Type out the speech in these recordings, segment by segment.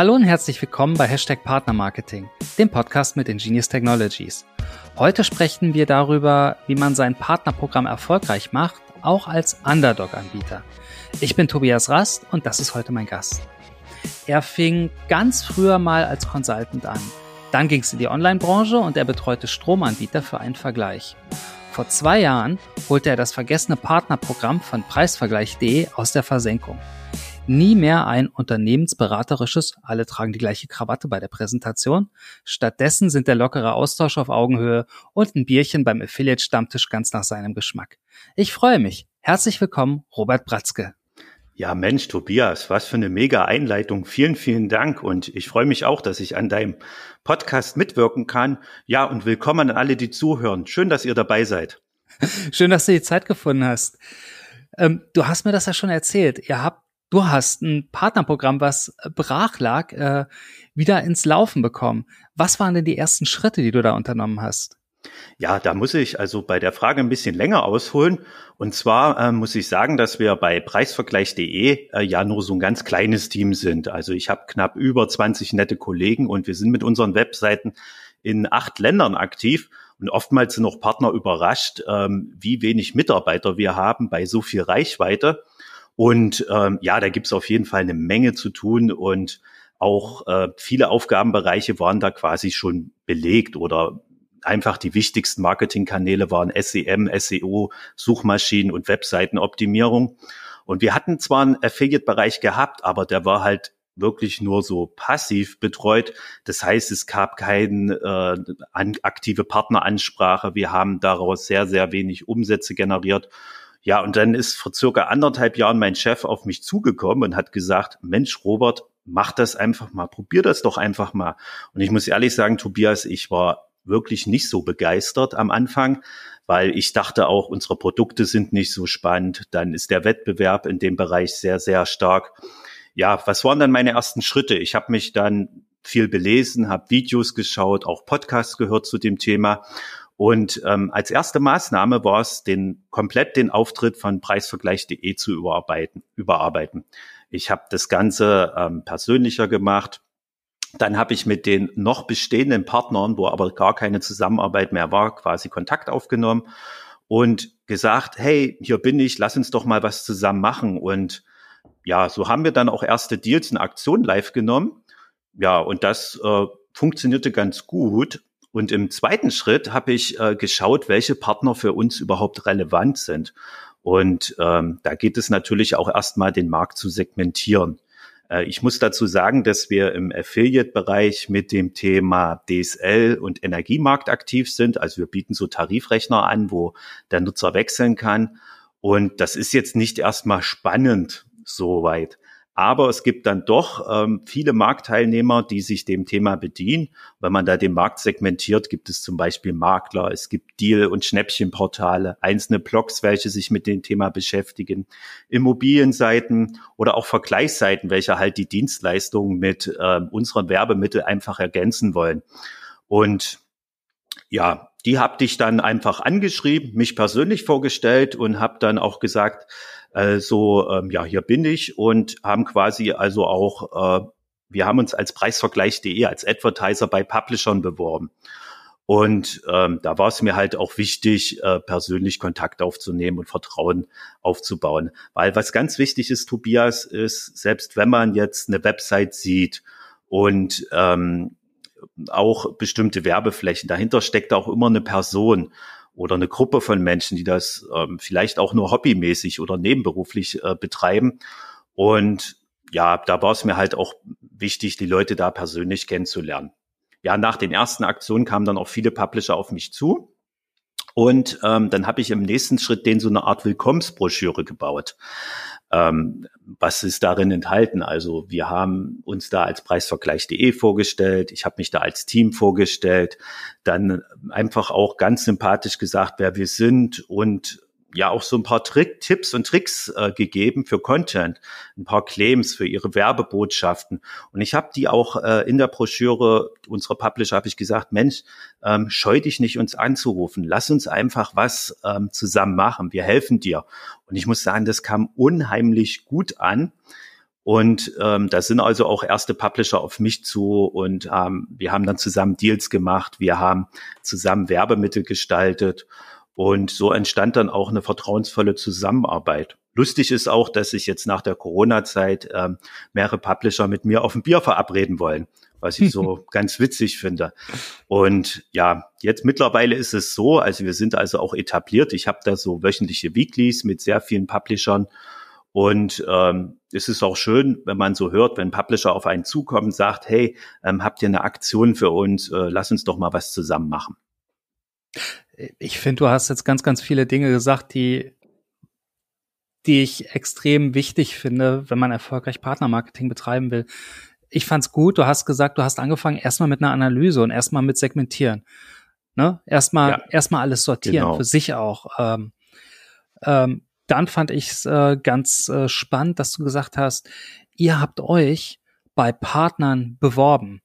Hallo und herzlich willkommen bei Hashtag Partnermarketing, dem Podcast mit Ingenious Technologies. Heute sprechen wir darüber, wie man sein Partnerprogramm erfolgreich macht, auch als Underdog-Anbieter. Ich bin Tobias Rast und das ist heute mein Gast. Er fing ganz früher mal als Consultant an. Dann ging es in die Online-Branche und er betreute Stromanbieter für einen Vergleich. Vor zwei Jahren holte er das vergessene Partnerprogramm von Preisvergleich.de aus der Versenkung. Nie mehr ein unternehmensberaterisches, alle tragen die gleiche Krawatte bei der Präsentation. Stattdessen sind der lockere Austausch auf Augenhöhe und ein Bierchen beim Affiliate-Stammtisch ganz nach seinem Geschmack. Ich freue mich. Herzlich willkommen, Robert Bratzke. Ja, Mensch, Tobias, was für eine mega Einleitung. Vielen, vielen Dank. Und ich freue mich auch, dass ich an deinem Podcast mitwirken kann. Ja, und willkommen an alle, die zuhören. Schön, dass ihr dabei seid. Schön, dass du die Zeit gefunden hast. Ähm, du hast mir das ja schon erzählt. Ihr habt, du hast ein Partnerprogramm, was brach lag, äh, wieder ins Laufen bekommen. Was waren denn die ersten Schritte, die du da unternommen hast? Ja, da muss ich also bei der Frage ein bisschen länger ausholen. Und zwar äh, muss ich sagen, dass wir bei preisvergleich.de äh, ja nur so ein ganz kleines Team sind. Also ich habe knapp über 20 nette Kollegen und wir sind mit unseren Webseiten in acht Ländern aktiv. Und oftmals sind auch Partner überrascht, ähm, wie wenig Mitarbeiter wir haben bei so viel Reichweite. Und ähm, ja, da gibt's auf jeden Fall eine Menge zu tun und auch äh, viele Aufgabenbereiche waren da quasi schon belegt oder einfach die wichtigsten Marketingkanäle waren SEM, SEO, Suchmaschinen und Webseitenoptimierung. Und wir hatten zwar einen Affiliate-Bereich gehabt, aber der war halt wirklich nur so passiv betreut. Das heißt, es gab keine äh, aktive Partneransprache. Wir haben daraus sehr, sehr wenig Umsätze generiert. Ja, und dann ist vor circa anderthalb Jahren mein Chef auf mich zugekommen und hat gesagt, Mensch, Robert, mach das einfach mal, probier das doch einfach mal. Und ich muss ehrlich sagen, Tobias, ich war wirklich nicht so begeistert am Anfang, weil ich dachte auch, unsere Produkte sind nicht so spannend. Dann ist der Wettbewerb in dem Bereich sehr, sehr stark. Ja, was waren dann meine ersten Schritte? Ich habe mich dann viel belesen, habe Videos geschaut, auch Podcasts gehört zu dem Thema. Und ähm, als erste Maßnahme war es, den komplett den Auftritt von Preisvergleich.de zu überarbeiten. überarbeiten. Ich habe das Ganze ähm, persönlicher gemacht, dann habe ich mit den noch bestehenden Partnern, wo aber gar keine Zusammenarbeit mehr war, quasi Kontakt aufgenommen und gesagt, hey, hier bin ich, lass uns doch mal was zusammen machen. Und ja, so haben wir dann auch erste Deals in Aktion live genommen. Ja, und das äh, funktionierte ganz gut. Und im zweiten Schritt habe ich äh, geschaut, welche Partner für uns überhaupt relevant sind. Und ähm, da geht es natürlich auch erstmal, den Markt zu segmentieren. Äh, ich muss dazu sagen, dass wir im Affiliate-Bereich mit dem Thema DSL und Energiemarkt aktiv sind. Also wir bieten so Tarifrechner an, wo der Nutzer wechseln kann. Und das ist jetzt nicht erstmal spannend soweit. Aber es gibt dann doch ähm, viele Marktteilnehmer, die sich dem Thema bedienen. Wenn man da den Markt segmentiert, gibt es zum Beispiel Makler, es gibt Deal- und Schnäppchenportale, einzelne Blogs, welche sich mit dem Thema beschäftigen, Immobilienseiten oder auch Vergleichsseiten, welche halt die Dienstleistungen mit äh, unseren Werbemitteln einfach ergänzen wollen. Und ja, die habe ich dann einfach angeschrieben, mich persönlich vorgestellt und habe dann auch gesagt, also ähm, ja, hier bin ich und haben quasi also auch, äh, wir haben uns als Preisvergleich.de als Advertiser bei Publishern beworben. Und ähm, da war es mir halt auch wichtig, äh, persönlich Kontakt aufzunehmen und Vertrauen aufzubauen. Weil was ganz wichtig ist, Tobias, ist, selbst wenn man jetzt eine Website sieht und ähm, auch bestimmte Werbeflächen, dahinter steckt auch immer eine Person oder eine Gruppe von Menschen, die das ähm, vielleicht auch nur hobbymäßig oder nebenberuflich äh, betreiben. Und ja, da war es mir halt auch wichtig, die Leute da persönlich kennenzulernen. Ja, nach den ersten Aktionen kamen dann auch viele Publisher auf mich zu. Und ähm, dann habe ich im nächsten Schritt denen so eine Art Willkommensbroschüre gebaut. Ähm, was ist darin enthalten? Also wir haben uns da als Preisvergleich.de vorgestellt, ich habe mich da als Team vorgestellt, dann einfach auch ganz sympathisch gesagt, wer wir sind und ja auch so ein paar Trick, Tipps und Tricks äh, gegeben für Content, ein paar Claims für ihre Werbebotschaften. Und ich habe die auch äh, in der Broschüre unserer Publisher habe ich gesagt, Mensch, ähm, scheu dich nicht, uns anzurufen. Lass uns einfach was ähm, zusammen machen. Wir helfen dir. Und ich muss sagen, das kam unheimlich gut an. Und ähm, da sind also auch erste Publisher auf mich zu und ähm, wir haben dann zusammen Deals gemacht, wir haben zusammen Werbemittel gestaltet und so entstand dann auch eine vertrauensvolle Zusammenarbeit. Lustig ist auch, dass sich jetzt nach der Corona-Zeit ähm, mehrere Publisher mit mir auf ein Bier verabreden wollen, was ich so ganz witzig finde. Und ja, jetzt mittlerweile ist es so, also wir sind also auch etabliert. Ich habe da so wöchentliche Weeklies mit sehr vielen Publishern und ähm, es ist auch schön, wenn man so hört, wenn Publisher auf einen zukommen und sagt, hey, ähm, habt ihr eine Aktion für uns? Äh, lass uns doch mal was zusammen machen. Ich finde, du hast jetzt ganz, ganz viele Dinge gesagt, die, die ich extrem wichtig finde, wenn man erfolgreich Partnermarketing betreiben will. Ich fand's gut, du hast gesagt, du hast angefangen erstmal mit einer Analyse und erstmal mit Segmentieren. Ne? Erstmal, ja, erstmal alles sortieren, genau. für sich auch. Ähm, ähm, dann fand ich es äh, ganz äh, spannend, dass du gesagt hast, ihr habt euch bei Partnern beworben.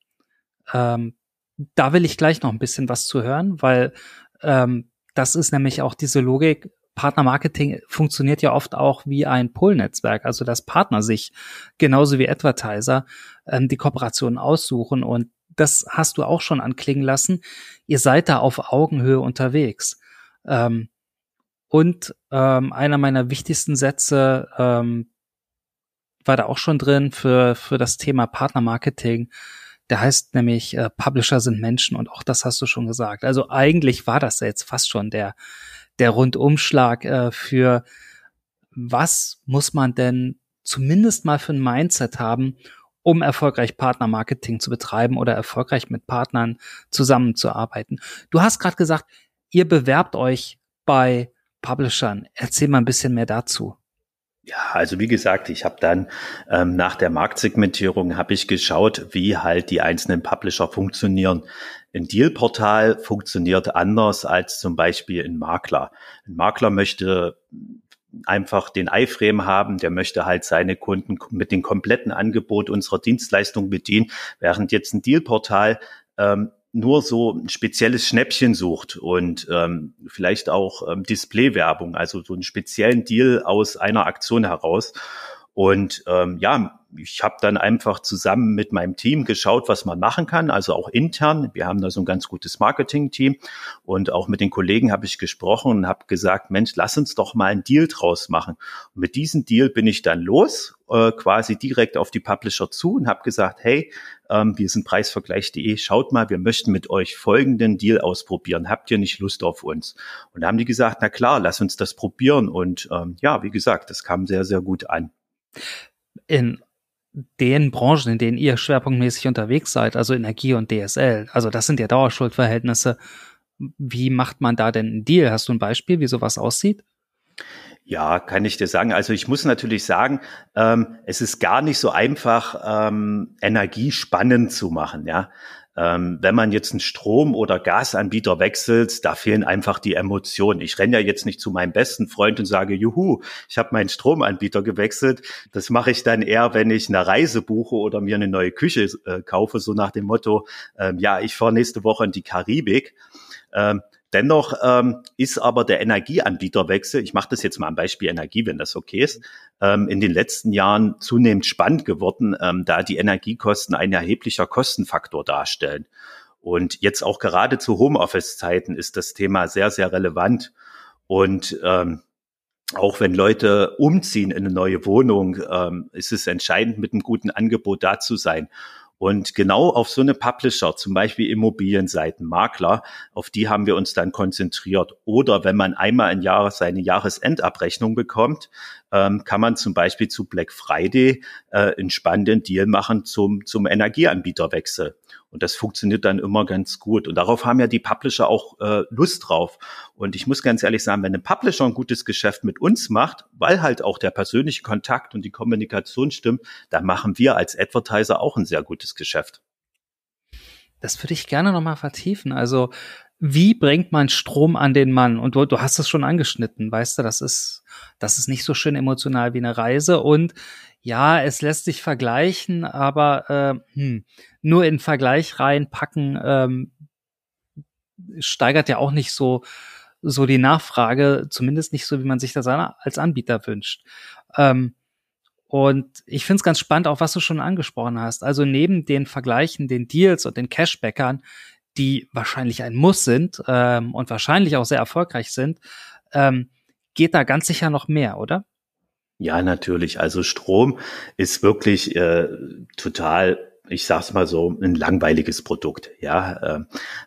Ähm, da will ich gleich noch ein bisschen was zu hören, weil ähm, das ist nämlich auch diese Logik. Partnermarketing funktioniert ja oft auch wie ein Pull-Netzwerk, also dass Partner sich genauso wie Advertiser ähm, die Kooperation aussuchen und das hast du auch schon anklingen lassen. Ihr seid da auf Augenhöhe unterwegs. Ähm, und ähm, einer meiner wichtigsten Sätze ähm, war da auch schon drin für, für das Thema Partnermarketing. Der heißt nämlich, äh, Publisher sind Menschen und auch das hast du schon gesagt. Also eigentlich war das jetzt fast schon der, der Rundumschlag äh, für was muss man denn zumindest mal für ein Mindset haben, um erfolgreich Partnermarketing zu betreiben oder erfolgreich mit Partnern zusammenzuarbeiten. Du hast gerade gesagt, ihr bewerbt euch bei Publishern. Erzähl mal ein bisschen mehr dazu. Ja, also wie gesagt, ich habe dann ähm, nach der Marktsegmentierung habe ich geschaut, wie halt die einzelnen Publisher funktionieren. Ein Dealportal funktioniert anders als zum Beispiel ein Makler. Ein Makler möchte einfach den iFrame haben, der möchte halt seine Kunden mit dem kompletten Angebot unserer Dienstleistung bedienen, während jetzt ein Dealportal ähm, nur so ein spezielles Schnäppchen sucht und ähm, vielleicht auch ähm, Displaywerbung, also so einen speziellen Deal aus einer Aktion heraus. Und ähm, ja, ich habe dann einfach zusammen mit meinem Team geschaut, was man machen kann, also auch intern. Wir haben da so ein ganz gutes Marketing-Team und auch mit den Kollegen habe ich gesprochen und habe gesagt, Mensch, lass uns doch mal einen Deal draus machen. Und mit diesem Deal bin ich dann los, äh, quasi direkt auf die Publisher zu und habe gesagt, hey, ähm, wir sind preisvergleich.de, schaut mal, wir möchten mit euch folgenden Deal ausprobieren. Habt ihr nicht Lust auf uns? Und da haben die gesagt, na klar, lass uns das probieren. Und ähm, ja, wie gesagt, das kam sehr, sehr gut an in den Branchen, in denen ihr schwerpunktmäßig unterwegs seid, also Energie und DSL, also das sind ja Dauerschuldverhältnisse. Wie macht man da denn einen Deal? Hast du ein Beispiel, wie sowas aussieht? Ja, kann ich dir sagen. Also ich muss natürlich sagen, ähm, es ist gar nicht so einfach, ähm, Energie spannend zu machen. Ja, ähm, wenn man jetzt einen Strom- oder Gasanbieter wechselt, da fehlen einfach die Emotionen. Ich renne ja jetzt nicht zu meinem besten Freund und sage, juhu, ich habe meinen Stromanbieter gewechselt. Das mache ich dann eher, wenn ich eine Reise buche oder mir eine neue Küche äh, kaufe, so nach dem Motto, ähm, ja, ich fahre nächste Woche in die Karibik. Ähm, Dennoch ähm, ist aber der Energieanbieterwechsel, ich mache das jetzt mal am Beispiel Energie, wenn das okay ist, ähm, in den letzten Jahren zunehmend spannend geworden, ähm, da die Energiekosten ein erheblicher Kostenfaktor darstellen. Und jetzt auch gerade zu Homeoffice-Zeiten ist das Thema sehr, sehr relevant. Und ähm, auch wenn Leute umziehen in eine neue Wohnung, ähm, ist es entscheidend, mit einem guten Angebot da zu sein. Und genau auf so eine Publisher, zum Beispiel Immobilienseiten, Makler, auf die haben wir uns dann konzentriert. Oder wenn man einmal im Jahr seine Jahresendabrechnung bekommt, ähm, kann man zum Beispiel zu Black Friday äh, einen spannenden Deal machen zum, zum Energieanbieterwechsel. Und das funktioniert dann immer ganz gut. Und darauf haben ja die Publisher auch äh, Lust drauf. Und ich muss ganz ehrlich sagen, wenn ein Publisher ein gutes Geschäft mit uns macht, weil halt auch der persönliche Kontakt und die Kommunikation stimmt, dann machen wir als Advertiser auch ein sehr gutes Geschäft. Das würde ich gerne nochmal vertiefen. Also wie bringt man Strom an den Mann? Und du, du hast es schon angeschnitten, weißt du, das ist, das ist nicht so schön emotional wie eine Reise. Und ja, es lässt sich vergleichen, aber äh, hm, nur in Vergleich reinpacken ähm, steigert ja auch nicht so so die Nachfrage, zumindest nicht so, wie man sich das als Anbieter wünscht. Ähm, Und ich finde es ganz spannend, auch was du schon angesprochen hast. Also neben den Vergleichen, den Deals und den Cashbackern, die wahrscheinlich ein Muss sind ähm, und wahrscheinlich auch sehr erfolgreich sind, ähm, geht da ganz sicher noch mehr, oder? Ja, natürlich. Also Strom ist wirklich äh, total ich sag's mal so, ein langweiliges Produkt. Ja, äh,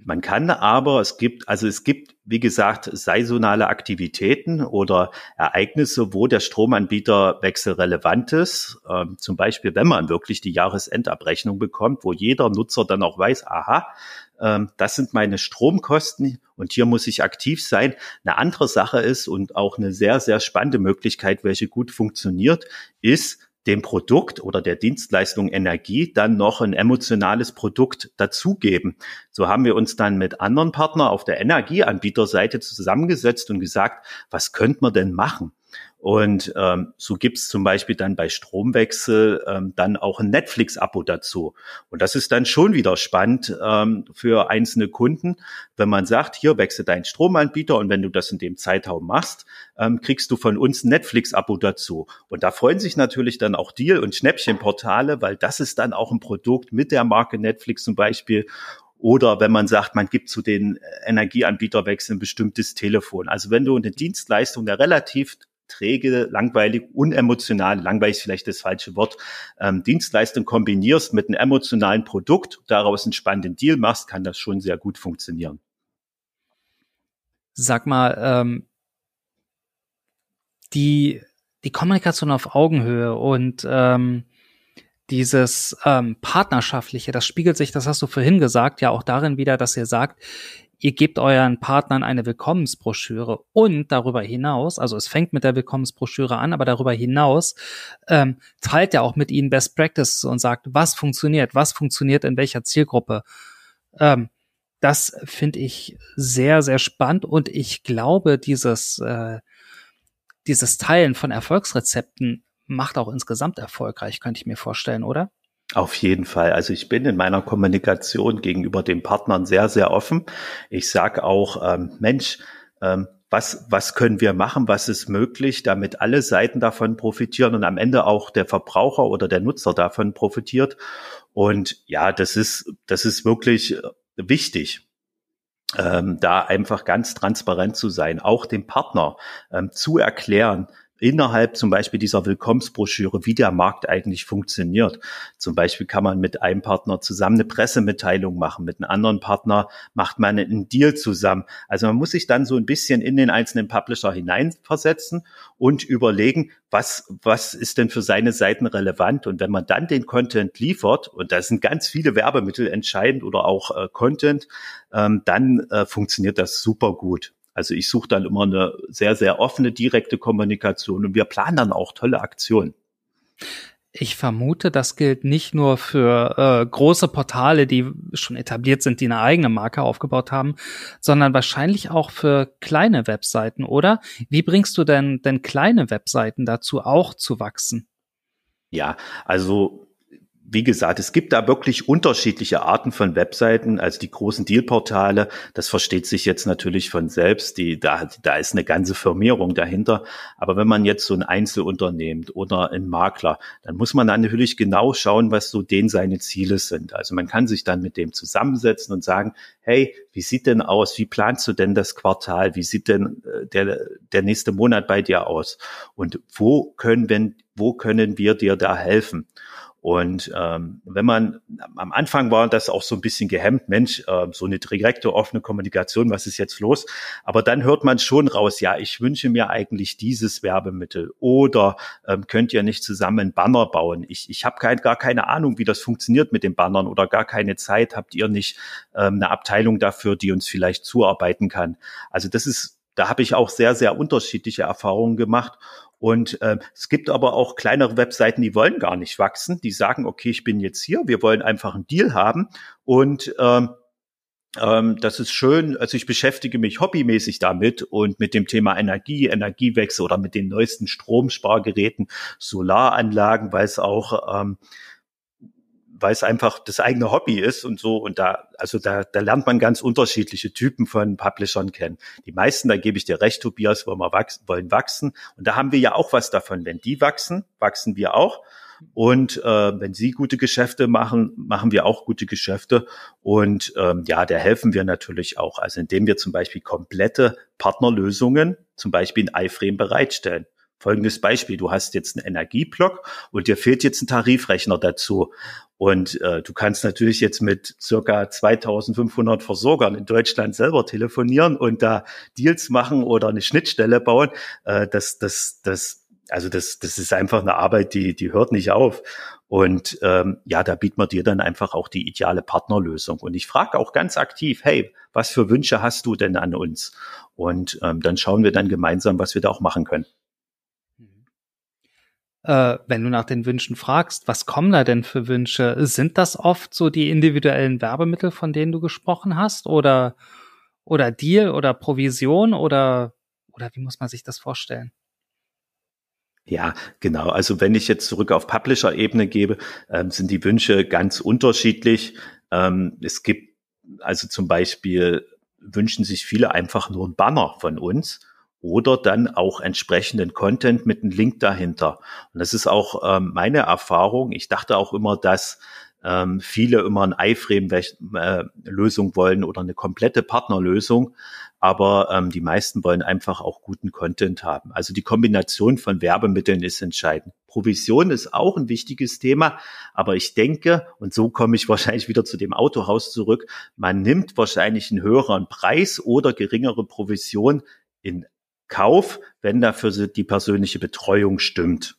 man kann aber, es gibt, also es gibt, wie gesagt, saisonale Aktivitäten oder Ereignisse, wo der Stromanbieterwechsel relevant ist. Äh, zum Beispiel, wenn man wirklich die Jahresendabrechnung bekommt, wo jeder Nutzer dann auch weiß, aha, äh, das sind meine Stromkosten und hier muss ich aktiv sein. Eine andere Sache ist und auch eine sehr, sehr spannende Möglichkeit, welche gut funktioniert, ist, dem Produkt oder der Dienstleistung Energie dann noch ein emotionales Produkt dazugeben. So haben wir uns dann mit anderen Partnern auf der Energieanbieterseite zusammengesetzt und gesagt, was könnte man denn machen? Und ähm, so gibt's zum Beispiel dann bei Stromwechsel ähm, dann auch ein Netflix-Abo dazu. Und das ist dann schon wieder spannend ähm, für einzelne Kunden, wenn man sagt, hier wechsel deinen Stromanbieter und wenn du das in dem Zeitraum machst, ähm, kriegst du von uns ein Netflix-Abo dazu. Und da freuen sich natürlich dann auch Deal- und Schnäppchenportale, weil das ist dann auch ein Produkt mit der Marke Netflix zum Beispiel. Oder wenn man sagt, man gibt zu den Energieanbieterwechseln ein bestimmtes Telefon. Also wenn du eine Dienstleistung, der relativ träge, langweilig, unemotional, langweilig ist vielleicht das falsche Wort, ähm, Dienstleistung kombinierst mit einem emotionalen Produkt, daraus einen spannenden Deal machst, kann das schon sehr gut funktionieren. Sag mal, ähm, die, die Kommunikation auf Augenhöhe und ähm, dieses ähm, partnerschaftliche, das spiegelt sich, das hast du vorhin gesagt, ja auch darin wieder, dass ihr sagt, ihr gebt euren Partnern eine Willkommensbroschüre und darüber hinaus, also es fängt mit der Willkommensbroschüre an, aber darüber hinaus ähm, teilt ihr auch mit ihnen Best Practices und sagt, was funktioniert, was funktioniert in welcher Zielgruppe. Ähm, das finde ich sehr, sehr spannend und ich glaube, dieses, äh, dieses Teilen von Erfolgsrezepten macht auch insgesamt erfolgreich, könnte ich mir vorstellen, oder? Auf jeden Fall. Also ich bin in meiner Kommunikation gegenüber den Partnern sehr, sehr offen. Ich sage auch, ähm, Mensch, ähm, was, was können wir machen, was ist möglich, damit alle Seiten davon profitieren und am Ende auch der Verbraucher oder der Nutzer davon profitiert. Und ja, das ist, das ist wirklich äh, wichtig. Ähm, da einfach ganz transparent zu sein, auch dem Partner ähm, zu erklären, innerhalb zum Beispiel dieser Willkommensbroschüre, wie der Markt eigentlich funktioniert. Zum Beispiel kann man mit einem Partner zusammen eine Pressemitteilung machen, mit einem anderen Partner macht man einen Deal zusammen. Also man muss sich dann so ein bisschen in den einzelnen Publisher hineinversetzen und überlegen, was, was ist denn für seine Seiten relevant? Und wenn man dann den Content liefert, und da sind ganz viele Werbemittel entscheidend oder auch äh, Content, ähm, dann äh, funktioniert das super gut. Also ich suche dann immer eine sehr, sehr offene, direkte Kommunikation und wir planen dann auch tolle Aktionen. Ich vermute, das gilt nicht nur für äh, große Portale, die schon etabliert sind, die eine eigene Marke aufgebaut haben, sondern wahrscheinlich auch für kleine Webseiten, oder? Wie bringst du denn denn kleine Webseiten dazu auch zu wachsen? Ja, also wie gesagt, es gibt da wirklich unterschiedliche Arten von Webseiten, also die großen Dealportale, das versteht sich jetzt natürlich von selbst, die, da, da ist eine ganze Firmierung dahinter. Aber wenn man jetzt so ein Einzelunternehmen oder ein Makler, dann muss man natürlich genau schauen, was so den seine Ziele sind. Also man kann sich dann mit dem zusammensetzen und sagen, hey, wie sieht denn aus? Wie planst du denn das Quartal? Wie sieht denn äh, der, der nächste Monat bei dir aus? Und wo können, wenn, wo können wir dir da helfen? Und ähm, wenn man am Anfang war das auch so ein bisschen gehemmt, Mensch, äh, so eine direkte offene Kommunikation, was ist jetzt los? Aber dann hört man schon raus, ja, ich wünsche mir eigentlich dieses Werbemittel oder ähm, könnt ihr nicht zusammen Banner bauen? Ich, ich habe kein, gar keine Ahnung, wie das funktioniert mit den Bannern oder gar keine Zeit. Habt ihr nicht ähm, eine Abteilung dafür, die uns vielleicht zuarbeiten kann? Also das ist, da habe ich auch sehr, sehr unterschiedliche Erfahrungen gemacht. Und äh, es gibt aber auch kleinere Webseiten, die wollen gar nicht wachsen. Die sagen, okay, ich bin jetzt hier, wir wollen einfach einen Deal haben und ähm, ähm, das ist schön. Also ich beschäftige mich hobbymäßig damit und mit dem Thema Energie, Energiewechsel oder mit den neuesten Stromspargeräten, Solaranlagen, weil es auch ähm, weil es einfach das eigene Hobby ist und so. Und da, also da, da lernt man ganz unterschiedliche Typen von Publishern kennen. Die meisten, da gebe ich dir recht, Tobias, wollen, wir wachsen, wollen wachsen. Und da haben wir ja auch was davon. Wenn die wachsen, wachsen wir auch. Und äh, wenn Sie gute Geschäfte machen, machen wir auch gute Geschäfte. Und ähm, ja, da helfen wir natürlich auch. Also indem wir zum Beispiel komplette Partnerlösungen, zum Beispiel in iFrame bereitstellen. Folgendes Beispiel, du hast jetzt einen Energieblock und dir fehlt jetzt ein Tarifrechner dazu. Und äh, du kannst natürlich jetzt mit circa 2500 Versorgern in Deutschland selber telefonieren und da Deals machen oder eine Schnittstelle bauen. Äh, das, das, das, also das, das ist einfach eine Arbeit, die, die hört nicht auf. Und ähm, ja, da bieten wir dir dann einfach auch die ideale Partnerlösung. Und ich frage auch ganz aktiv, hey, was für Wünsche hast du denn an uns? Und ähm, dann schauen wir dann gemeinsam, was wir da auch machen können äh, wenn du nach den Wünschen fragst, was kommen da denn für Wünsche? Sind das oft so die individuellen Werbemittel, von denen du gesprochen hast? Oder, oder Deal oder Provision oder, oder wie muss man sich das vorstellen? Ja, genau. Also wenn ich jetzt zurück auf Publisher-Ebene gebe, ähm, sind die Wünsche ganz unterschiedlich. Ähm, es gibt also zum Beispiel wünschen sich viele einfach nur ein Banner von uns oder dann auch entsprechenden Content mit einem Link dahinter. Und das ist auch ähm, meine Erfahrung. Ich dachte auch immer, dass ähm, viele immer eine iFrame-Lösung wollen oder eine komplette Partnerlösung. Aber ähm, die meisten wollen einfach auch guten Content haben. Also die Kombination von Werbemitteln ist entscheidend. Provision ist auch ein wichtiges Thema, aber ich denke, und so komme ich wahrscheinlich wieder zu dem Autohaus zurück, man nimmt wahrscheinlich einen höheren Preis oder geringere Provision in Kauf, wenn dafür die persönliche Betreuung stimmt.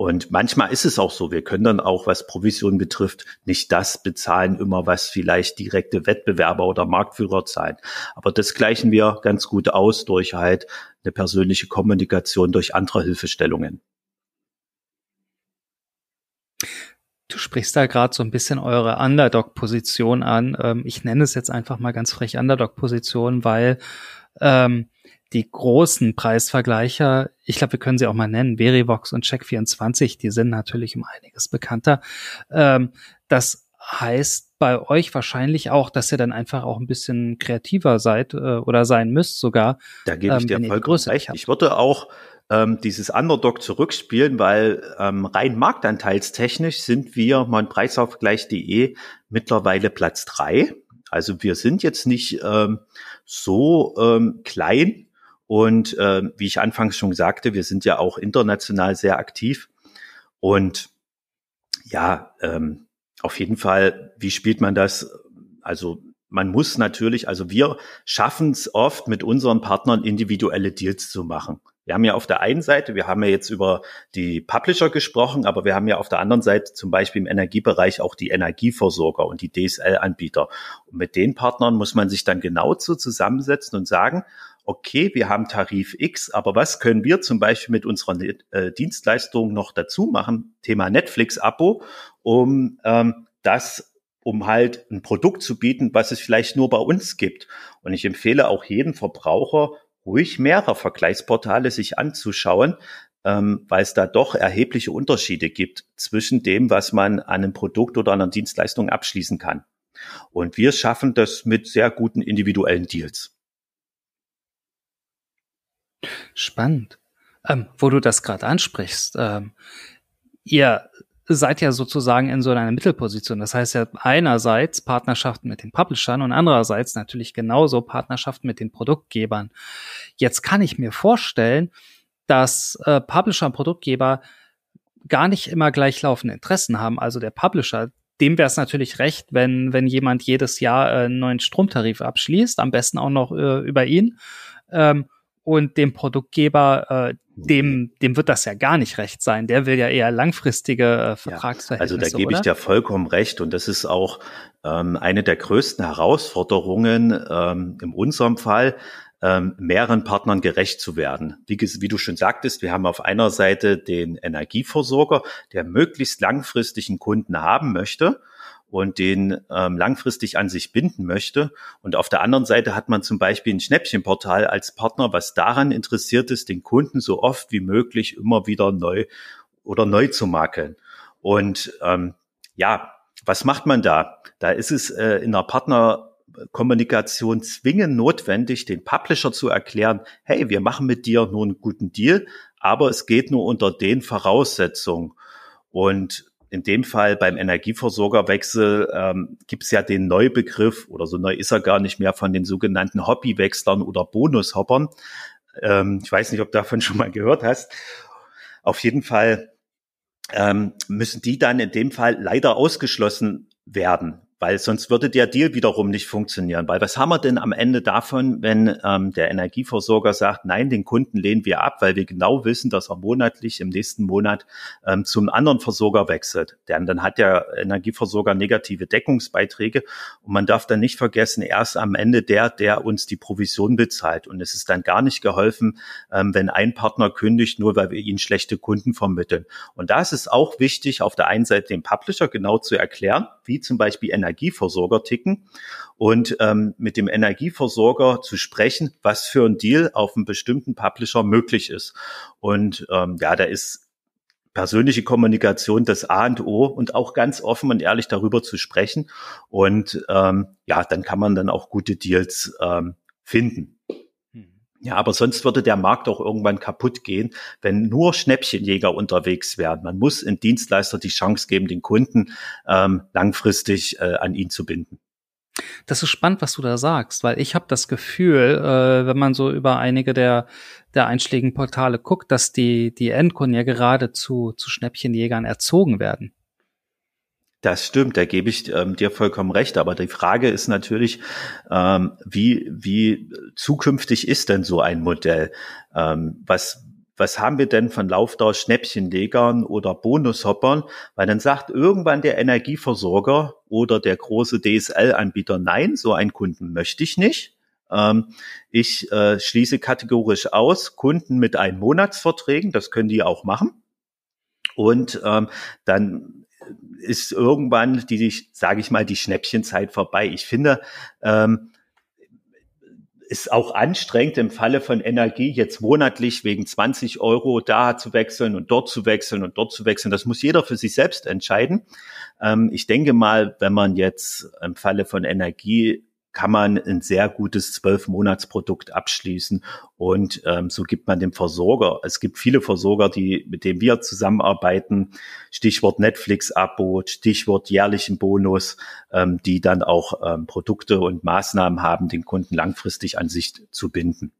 Und manchmal ist es auch so, wir können dann auch, was Provision betrifft, nicht das bezahlen immer, was vielleicht direkte Wettbewerber oder Marktführer zahlen. Aber das gleichen wir ganz gut aus durch halt eine persönliche Kommunikation durch andere Hilfestellungen. Du sprichst da gerade so ein bisschen eure Underdog-Position an. Ähm, ich nenne es jetzt einfach mal ganz frech Underdog-Position, weil ähm, die großen Preisvergleicher, ich glaube, wir können sie auch mal nennen, Verivox und Check24, die sind natürlich um einiges bekannter. Ähm, das heißt bei euch wahrscheinlich auch, dass ihr dann einfach auch ein bisschen kreativer seid äh, oder sein müsst sogar. Da gebe ich ähm, dir vollkommen recht. Ich würde auch ähm, dieses Underdog zurückspielen, weil ähm, rein marktanteilstechnisch sind wir mal Preisaufgleich.de mittlerweile Platz drei. Also wir sind jetzt nicht ähm, so ähm, klein und äh, wie ich anfangs schon sagte, wir sind ja auch international sehr aktiv und ja, ähm, auf jeden Fall, wie spielt man das? Also man muss natürlich, also wir schaffen es oft mit unseren Partnern individuelle Deals zu machen. Wir haben ja auf der einen Seite, wir haben ja jetzt über die Publisher gesprochen, aber wir haben ja auf der anderen Seite zum Beispiel im Energiebereich auch die Energieversorger und die DSL-Anbieter. Und mit den Partnern muss man sich dann genau so zusammensetzen und sagen, okay, wir haben Tarif X, aber was können wir zum Beispiel mit unserer äh, Dienstleistung noch dazu machen? Thema Netflix-Abo, um ähm, das um halt ein Produkt zu bieten, was es vielleicht nur bei uns gibt. Und ich empfehle auch jedem Verbraucher, ruhig mehrere Vergleichsportale sich anzuschauen, ähm, weil es da doch erhebliche Unterschiede gibt zwischen dem, was man an einem Produkt oder einer Dienstleistung abschließen kann. Und wir schaffen das mit sehr guten individuellen Deals. Spannend. Ähm, wo du das gerade ansprichst, ähm, ihr seid ja sozusagen in so einer Mittelposition. Das heißt ja einerseits Partnerschaften mit den Publishern und andererseits natürlich genauso Partnerschaften mit den Produktgebern. Jetzt kann ich mir vorstellen, dass äh, Publisher und Produktgeber gar nicht immer gleichlaufende Interessen haben. Also der Publisher, dem wäre es natürlich recht, wenn, wenn jemand jedes Jahr äh, einen neuen Stromtarif abschließt, am besten auch noch äh, über ihn. Ähm, und dem Produktgeber, äh, dem, dem wird das ja gar nicht recht sein. Der will ja eher langfristige äh, Vertragsverhältnisse. Ja, also da gebe ich dir vollkommen recht. Und das ist auch ähm, eine der größten Herausforderungen ähm, in unserem Fall, ähm, mehreren Partnern gerecht zu werden. Wie, wie, du schon sagtest, wir haben auf einer Seite den Energieversorger, der möglichst langfristigen Kunden haben möchte und den ähm, langfristig an sich binden möchte. Und auf der anderen Seite hat man zum Beispiel ein Schnäppchenportal als Partner, was daran interessiert ist, den Kunden so oft wie möglich immer wieder neu oder neu zu makeln. Und ähm, ja, was macht man da? Da ist es äh, in einer Partnerkommunikation zwingend notwendig, den Publisher zu erklären, hey, wir machen mit dir nur einen guten Deal, aber es geht nur unter den Voraussetzungen. Und in dem Fall beim Energieversorgerwechsel ähm, gibt es ja den Neubegriff, oder so neu ist er gar nicht mehr, von den sogenannten Hobbywechslern oder Bonushoppern. Ähm, ich weiß nicht, ob du davon schon mal gehört hast. Auf jeden Fall ähm, müssen die dann in dem Fall leider ausgeschlossen werden weil sonst würde der Deal wiederum nicht funktionieren. Weil was haben wir denn am Ende davon, wenn ähm, der Energieversorger sagt, nein, den Kunden lehnen wir ab, weil wir genau wissen, dass er monatlich im nächsten Monat ähm, zum anderen Versorger wechselt. Denn dann hat der Energieversorger negative Deckungsbeiträge und man darf dann nicht vergessen, erst am Ende der, der uns die Provision bezahlt. Und es ist dann gar nicht geholfen, ähm, wenn ein Partner kündigt, nur weil wir ihnen schlechte Kunden vermitteln. Und da ist es auch wichtig, auf der einen Seite dem Publisher genau zu erklären, wie zum Beispiel Energie Energieversorger ticken und ähm, mit dem Energieversorger zu sprechen, was für ein Deal auf einem bestimmten Publisher möglich ist. Und ähm, ja, da ist persönliche Kommunikation das A und O und auch ganz offen und ehrlich darüber zu sprechen. Und ähm, ja, dann kann man dann auch gute Deals ähm, finden. Ja, aber sonst würde der Markt auch irgendwann kaputt gehen, wenn nur Schnäppchenjäger unterwegs wären. Man muss in Dienstleister die Chance geben, den Kunden ähm, langfristig äh, an ihn zu binden. Das ist spannend, was du da sagst, weil ich habe das Gefühl, äh, wenn man so über einige der der einschlägigen Portale guckt, dass die die Endkunden ja gerade zu zu Schnäppchenjägern erzogen werden. Das stimmt, da gebe ich ähm, dir vollkommen recht. Aber die Frage ist natürlich, ähm, wie, wie zukünftig ist denn so ein Modell? Ähm, was, was haben wir denn von Laufdauer Schnäppchenlegern oder Bonushoppern? Weil dann sagt irgendwann der Energieversorger oder der große DSL-Anbieter, nein, so einen Kunden möchte ich nicht. Ähm, ich äh, schließe kategorisch aus Kunden mit ein Monatsverträgen, das können die auch machen. Und ähm, dann ist irgendwann die, sage ich mal, die Schnäppchenzeit vorbei. Ich finde, ähm, ist auch anstrengend im Falle von Energie jetzt monatlich wegen 20 Euro da zu wechseln und dort zu wechseln und dort zu wechseln. Das muss jeder für sich selbst entscheiden. Ähm, ich denke mal, wenn man jetzt im Falle von Energie kann man ein sehr gutes Zwölf-Monats-Produkt abschließen und ähm, so gibt man dem Versorger. Es gibt viele Versorger, die mit denen wir zusammenarbeiten. Stichwort Netflix-Abo, Stichwort jährlichen Bonus, ähm, die dann auch ähm, Produkte und Maßnahmen haben, den Kunden langfristig an sich zu binden.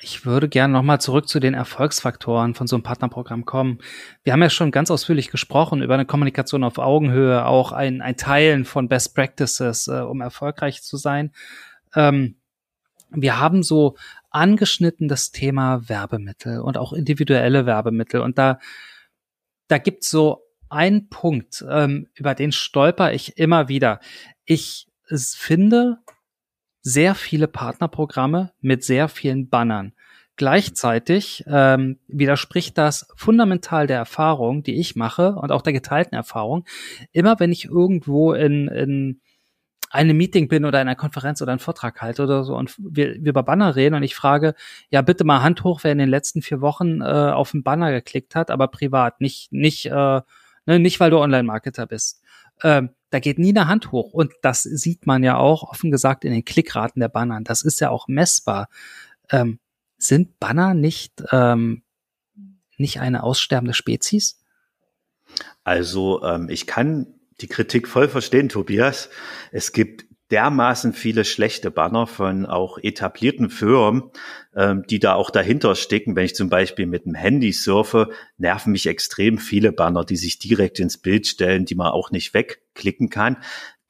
Ich würde gerne nochmal zurück zu den Erfolgsfaktoren von so einem Partnerprogramm kommen. Wir haben ja schon ganz ausführlich gesprochen über eine Kommunikation auf Augenhöhe, auch ein, ein Teilen von Best Practices, äh, um erfolgreich zu sein. Ähm, wir haben so angeschnitten das Thema Werbemittel und auch individuelle Werbemittel. Und da, da gibt's so einen Punkt, ähm, über den stolper ich immer wieder. Ich finde, sehr viele Partnerprogramme mit sehr vielen Bannern. Gleichzeitig ähm, widerspricht das fundamental der Erfahrung, die ich mache und auch der geteilten Erfahrung. Immer wenn ich irgendwo in, in einem Meeting bin oder in einer Konferenz oder einen Vortrag halte oder so und wir, wir über Banner reden und ich frage, ja bitte mal Hand hoch, wer in den letzten vier Wochen äh, auf einen Banner geklickt hat, aber privat, nicht nicht äh, ne, nicht weil du Online-Marketer bist. Ähm, da geht nie eine Hand hoch. Und das sieht man ja auch offen gesagt in den Klickraten der Banner. Das ist ja auch messbar. Ähm, sind Banner nicht, ähm, nicht eine aussterbende Spezies? Also ähm, ich kann die Kritik voll verstehen, Tobias. Es gibt dermaßen viele schlechte Banner von auch etablierten Firmen, ähm, die da auch dahinter stecken. Wenn ich zum Beispiel mit dem Handy surfe, nerven mich extrem viele Banner, die sich direkt ins Bild stellen, die man auch nicht wegklicken kann.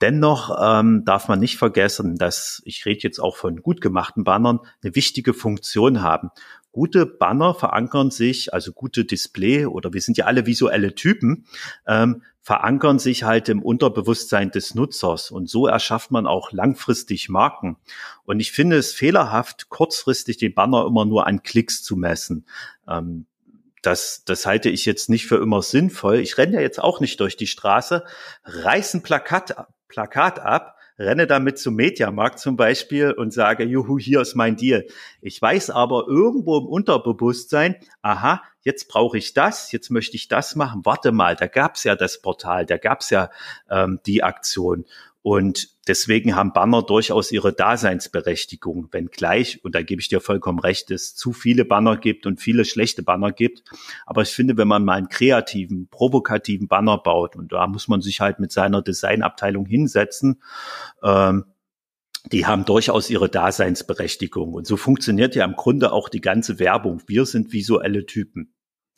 Dennoch ähm, darf man nicht vergessen, dass, ich rede jetzt auch von gut gemachten Bannern, eine wichtige Funktion haben. Gute Banner verankern sich, also gute Display oder wir sind ja alle visuelle Typen, ähm, verankern sich halt im Unterbewusstsein des Nutzers und so erschafft man auch langfristig Marken. Und ich finde es fehlerhaft, kurzfristig den Banner immer nur an Klicks zu messen. Ähm, das, das halte ich jetzt nicht für immer sinnvoll. Ich renne ja jetzt auch nicht durch die Straße, reiß ein Plakat, Plakat ab renne damit zum Mediamarkt zum Beispiel und sage, juhu, hier ist mein Deal. Ich weiß aber irgendwo im Unterbewusstsein, aha, jetzt brauche ich das, jetzt möchte ich das machen, warte mal, da gab's ja das Portal, da gab's ja ähm, die Aktion. Und deswegen haben Banner durchaus ihre Daseinsberechtigung, wenngleich, und da gebe ich dir vollkommen recht, es zu viele Banner gibt und viele schlechte Banner gibt. Aber ich finde, wenn man mal einen kreativen, provokativen Banner baut, und da muss man sich halt mit seiner Designabteilung hinsetzen, ähm, die haben durchaus ihre Daseinsberechtigung. Und so funktioniert ja im Grunde auch die ganze Werbung. Wir sind visuelle Typen.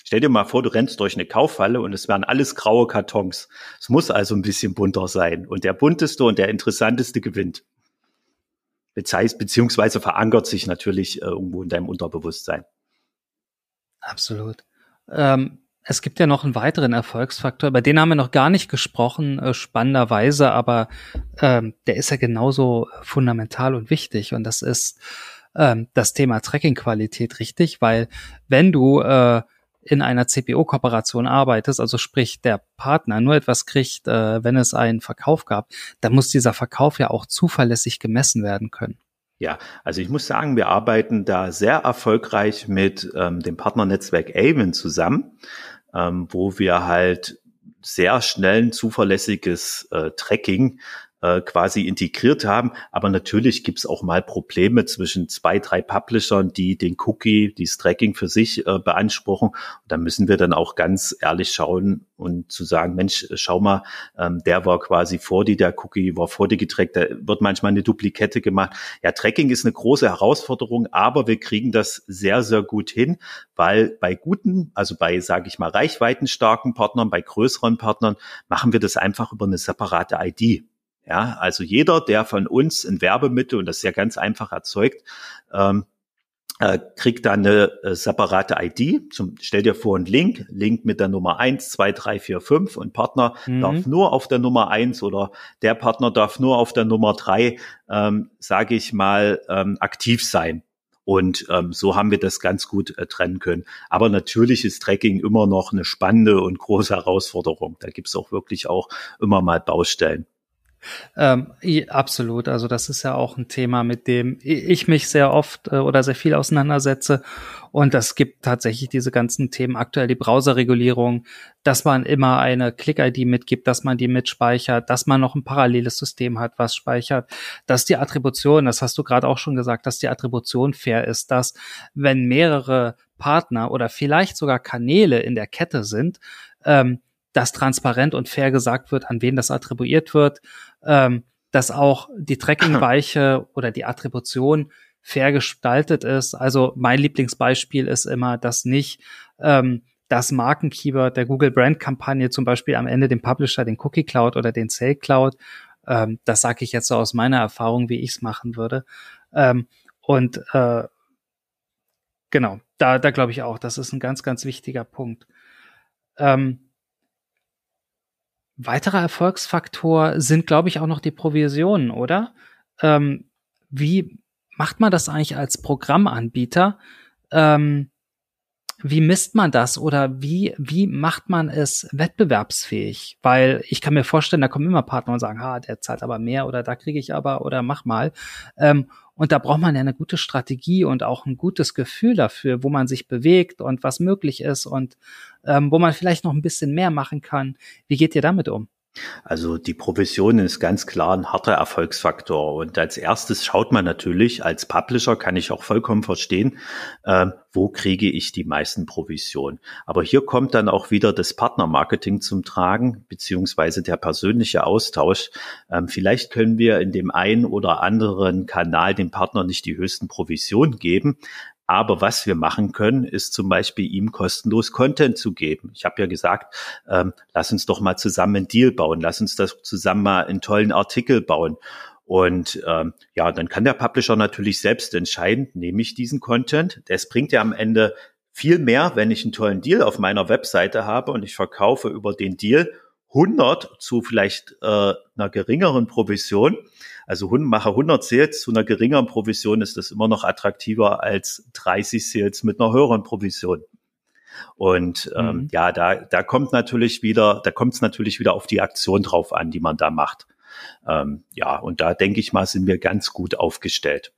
Stell dir mal vor, du rennst durch eine Kaufhalle und es werden alles graue Kartons. Es muss also ein bisschen bunter sein. Und der bunteste und der interessanteste gewinnt. Beziehungsweise verankert sich natürlich äh, irgendwo in deinem Unterbewusstsein. Absolut. Ähm, es gibt ja noch einen weiteren Erfolgsfaktor, über den haben wir noch gar nicht gesprochen, äh, spannenderweise, aber ähm, der ist ja genauso fundamental und wichtig. Und das ist ähm, das Thema Tracking-Qualität, richtig? Weil wenn du äh, in einer CPO-Kooperation arbeitest, also sprich der Partner nur etwas kriegt, äh, wenn es einen Verkauf gab, dann muss dieser Verkauf ja auch zuverlässig gemessen werden können. Ja, also ich muss sagen, wir arbeiten da sehr erfolgreich mit ähm, dem Partnernetzwerk Avon zusammen, ähm, wo wir halt sehr schnell ein zuverlässiges äh, Tracking äh, quasi integriert haben. Aber natürlich gibt es auch mal Probleme zwischen zwei, drei Publishern, die den Cookie, das Tracking für sich äh, beanspruchen. Und da müssen wir dann auch ganz ehrlich schauen und zu sagen, Mensch, schau mal, ähm, der war quasi vor dir, der Cookie war vor dir getrackt, da wird manchmal eine Duplikette gemacht. Ja, Tracking ist eine große Herausforderung, aber wir kriegen das sehr, sehr gut hin, weil bei guten, also bei, sage ich mal, reichweitenstarken Partnern, bei größeren Partnern, machen wir das einfach über eine separate ID. Ja, also jeder, der von uns ein Werbemittel, und das ist ja ganz einfach erzeugt, ähm, äh, kriegt dann eine äh, separate ID. Zum, stell dir vor, ein Link, Link mit der Nummer eins, zwei, drei, vier, fünf und Partner mhm. darf nur auf der Nummer eins oder der Partner darf nur auf der Nummer drei, ähm, sage ich mal, ähm, aktiv sein. Und ähm, so haben wir das ganz gut äh, trennen können. Aber natürlich ist Tracking immer noch eine spannende und große Herausforderung. Da gibt's auch wirklich auch immer mal Baustellen. Ähm, absolut. Also das ist ja auch ein Thema, mit dem ich mich sehr oft äh, oder sehr viel auseinandersetze. Und das gibt tatsächlich diese ganzen Themen aktuell die Browserregulierung, dass man immer eine Click-ID mitgibt, dass man die mitspeichert, dass man noch ein paralleles System hat, was speichert, dass die Attribution, das hast du gerade auch schon gesagt, dass die Attribution fair ist, dass wenn mehrere Partner oder vielleicht sogar Kanäle in der Kette sind, ähm, dass transparent und fair gesagt wird, an wen das attribuiert wird, ähm, dass auch die Tracking-Weiche oder die Attribution fair gestaltet ist. Also mein Lieblingsbeispiel ist immer, dass nicht ähm, das Markenkeyword der Google Brand Kampagne zum Beispiel am Ende dem Publisher den Cookie Cloud oder den Sale Cloud. Ähm, das sage ich jetzt so aus meiner Erfahrung, wie ich es machen würde. Ähm, und äh, genau, da, da glaube ich auch, das ist ein ganz, ganz wichtiger Punkt. Ähm, Weiterer Erfolgsfaktor sind, glaube ich, auch noch die Provisionen, oder? Ähm, wie macht man das eigentlich als Programmanbieter? Ähm, wie misst man das oder wie, wie macht man es wettbewerbsfähig? Weil ich kann mir vorstellen, da kommen immer Partner und sagen, ha, der zahlt aber mehr oder da kriege ich aber oder mach mal. Ähm, und da braucht man ja eine gute Strategie und auch ein gutes Gefühl dafür, wo man sich bewegt und was möglich ist und ähm, wo man vielleicht noch ein bisschen mehr machen kann. Wie geht ihr damit um? Also die Provision ist ganz klar ein harter Erfolgsfaktor. Und als erstes schaut man natürlich, als Publisher kann ich auch vollkommen verstehen, äh, wo kriege ich die meisten Provisionen. Aber hier kommt dann auch wieder das Partnermarketing zum Tragen, beziehungsweise der persönliche Austausch. Ähm, vielleicht können wir in dem einen oder anderen Kanal dem Partner nicht die höchsten Provisionen geben, aber was wir machen können, ist zum Beispiel ihm kostenlos Content zu geben. Ich habe ja gesagt, ähm, lass uns doch mal zusammen einen Deal bauen, lass uns das zusammen mal einen tollen Artikel bauen. Und ähm, ja, dann kann der Publisher natürlich selbst entscheiden, nehme ich diesen Content. Es bringt ja am Ende viel mehr, wenn ich einen tollen Deal auf meiner Webseite habe und ich verkaufe über den Deal 100 zu vielleicht äh, einer geringeren Provision, also mache 100 Sales zu einer geringeren Provision, ist das immer noch attraktiver als 30 Sales mit einer höheren Provision. Und ähm, mhm. ja, da, da kommt natürlich wieder, da kommt es natürlich wieder auf die Aktion drauf an, die man da macht. Ähm, ja, und da denke ich mal, sind wir ganz gut aufgestellt.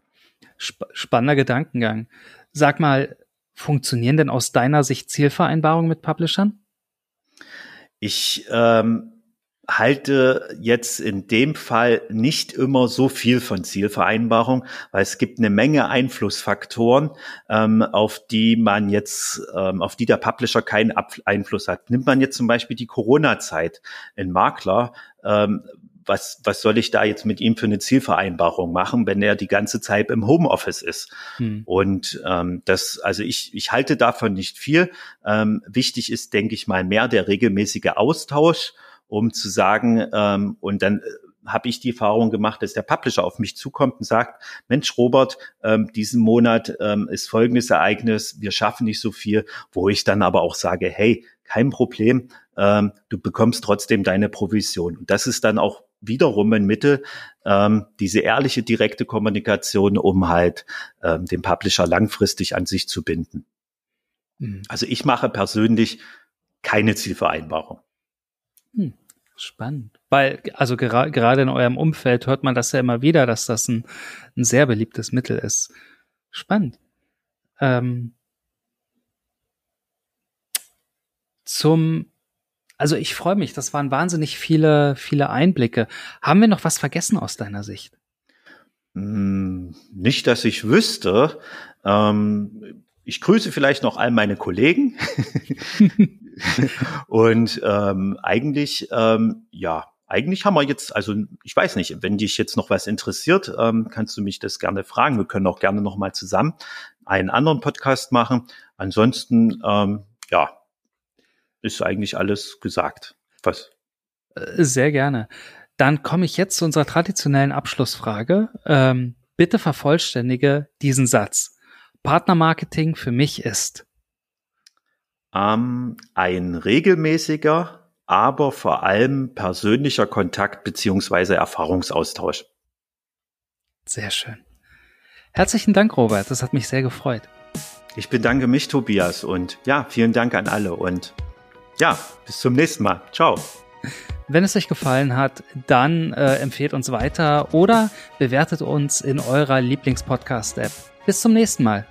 Sp spannender Gedankengang. Sag mal, Funktionieren denn aus deiner Sicht Zielvereinbarungen mit Publishern? Ich ähm, halte jetzt in dem Fall nicht immer so viel von Zielvereinbarung, weil es gibt eine Menge Einflussfaktoren, ähm, auf die man jetzt, ähm, auf die der Publisher keinen Ab Einfluss hat. Nimmt man jetzt zum Beispiel die Corona-Zeit. Ein Makler ähm, was, was soll ich da jetzt mit ihm für eine Zielvereinbarung machen, wenn er die ganze Zeit im Homeoffice ist? Hm. Und ähm, das, also ich, ich halte davon nicht viel. Ähm, wichtig ist, denke ich mal, mehr der regelmäßige Austausch, um zu sagen, ähm, und dann äh, habe ich die Erfahrung gemacht, dass der Publisher auf mich zukommt und sagt, Mensch, Robert, ähm, diesen Monat ähm, ist folgendes Ereignis, wir schaffen nicht so viel, wo ich dann aber auch sage, hey, kein Problem, ähm, du bekommst trotzdem deine Provision. Und das ist dann auch wiederum ein Mittel, ähm, diese ehrliche, direkte Kommunikation, um halt ähm, den Publisher langfristig an sich zu binden. Mhm. Also ich mache persönlich keine Zielvereinbarung. Hm. Spannend. Weil, also gera gerade in eurem Umfeld hört man das ja immer wieder, dass das ein, ein sehr beliebtes Mittel ist. Spannend. Ähm, zum also ich freue mich, das waren wahnsinnig viele, viele Einblicke. Haben wir noch was vergessen aus deiner Sicht? Hm, nicht, dass ich wüsste. Ähm, ich grüße vielleicht noch all meine Kollegen. Und ähm, eigentlich, ähm, ja, eigentlich haben wir jetzt, also ich weiß nicht, wenn dich jetzt noch was interessiert, ähm, kannst du mich das gerne fragen. Wir können auch gerne noch mal zusammen einen anderen Podcast machen. Ansonsten, ähm, ja, ist eigentlich alles gesagt. Was? Äh, sehr gerne. Dann komme ich jetzt zu unserer traditionellen Abschlussfrage. Ähm, bitte vervollständige diesen Satz. Partnermarketing für mich ist ähm, ein regelmäßiger, aber vor allem persönlicher Kontakt beziehungsweise Erfahrungsaustausch. Sehr schön. Herzlichen Dank, Robert. Das hat mich sehr gefreut. Ich bedanke mich, Tobias, und ja, vielen Dank an alle und ja, bis zum nächsten Mal. Ciao. Wenn es euch gefallen hat, dann äh, empfehlt uns weiter oder bewertet uns in eurer Lieblingspodcast-App. Bis zum nächsten Mal.